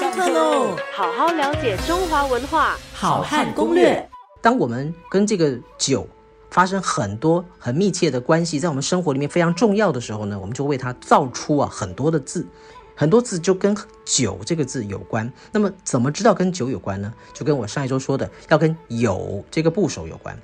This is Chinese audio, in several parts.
上课喽！好好了解中华文化，好汉攻略。当我们跟这个酒发生很多很密切的关系，在我们生活里面非常重要的时候呢，我们就为它造出啊很多的字，很多字就跟酒这个字有关。那么怎么知道跟酒有关呢？就跟我上一周说的，要跟有这个部首有关。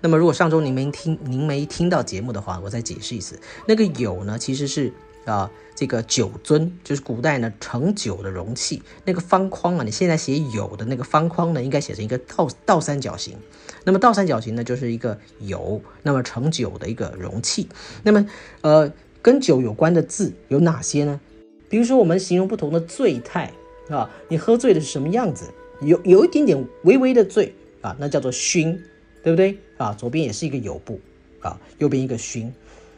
那么如果上周您没听您没听到节目的话，我再解释一次，那个有呢其实是。啊，这个酒樽就是古代呢盛酒的容器，那个方框啊，你现在写有的那个方框呢，应该写成一个倒倒三角形。那么倒三角形呢，就是一个有，那么盛酒的一个容器。那么，呃，跟酒有关的字有哪些呢？比如说，我们形容不同的醉态啊，你喝醉的是什么样子？有有一点点微微的醉啊，那叫做醺，对不对啊？左边也是一个有部啊，右边一个醺。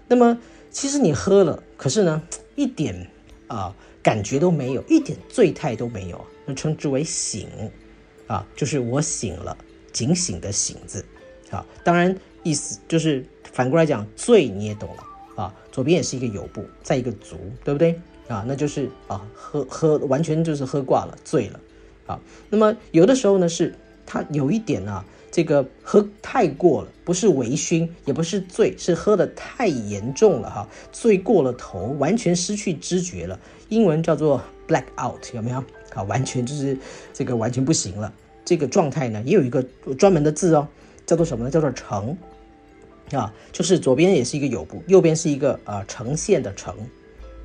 那么。其实你喝了，可是呢，一点啊感觉都没有，一点醉态都没有，那称之为醒，啊，就是我醒了，警醒的醒字，啊，当然意思就是反过来讲，醉你也懂了，啊，左边也是一个有部，再一个足，对不对？啊，那就是啊喝喝完全就是喝挂了，醉了，啊，那么有的时候呢是它有一点啊。这个喝太过了，不是微醺，也不是醉，是喝的太严重了哈，醉过了头，完全失去知觉了。英文叫做 black out，有没有？啊，完全就是这个完全不行了。这个状态呢，也有一个专门的字哦，叫做什么呢？叫做呈啊，就是左边也是一个有部，右边是一个呃呈现的呈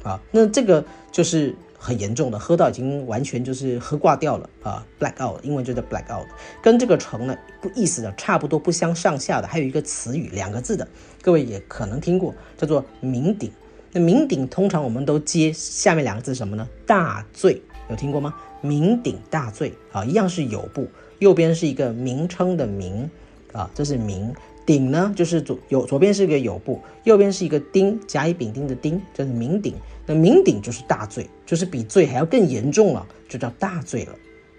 啊，那这个就是。很严重的，喝到已经完全就是喝挂掉了啊，black out，英文就叫 black out，跟这个成呢不意思的差不多，不相上下的，还有一个词语两个字的，各位也可能听过，叫做酩酊。那酩酊通常我们都接下面两个字什么呢？大醉，有听过吗？酩酊大醉啊，一样是有部，右边是一个名称的名啊，这是名。鼎呢，就是左右左边是一个有部，右边是一个丁，甲乙丙丁的丁，就是酩酊。那酩酊就是大醉，就是比醉还要更严重了，就叫大醉了。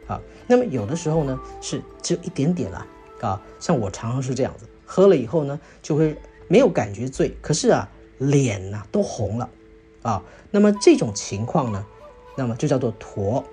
啊，那么有的时候呢是只有一点点了啊，像我常常是这样子，喝了以后呢就会没有感觉醉，可是啊脸呐都红了啊。那么这种情况呢，那么就叫做驼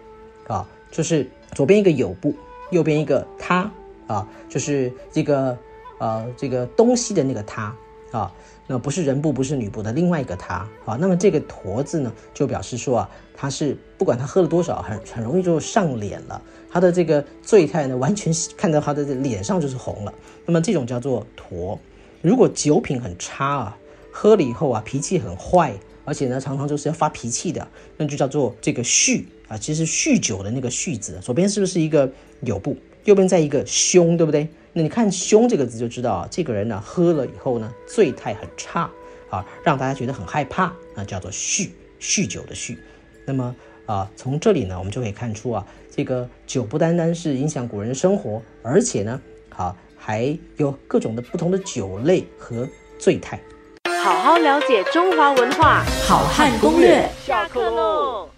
啊，就是左边一个有部，右边一个他啊，就是这个。呃，这个东西的那个他啊，那不是人部，不是女部的另外一个他啊。那么这个驼字呢，就表示说啊，他是不管他喝了多少，很很容易就上脸了。他的这个醉态呢，完全看到他的脸上就是红了。那么这种叫做驼。如果酒品很差啊，喝了以后啊，脾气很坏，而且呢，常常就是要发脾气的，那就叫做这个酗啊。其实酗酒的那个酗字，左边是不是一个有部，右边再一个凶，对不对？那你看“凶”这个字就知道啊，这个人呢喝了以后呢，醉态很差啊，让大家觉得很害怕，那叫做酗，酗酒的酗。那么啊，从这里呢，我们就可以看出啊，这个酒不单单是影响古人生活，而且呢，好还有各种的不同的酒类和醉态。好好了解中华文化，好汉攻略，下课喽。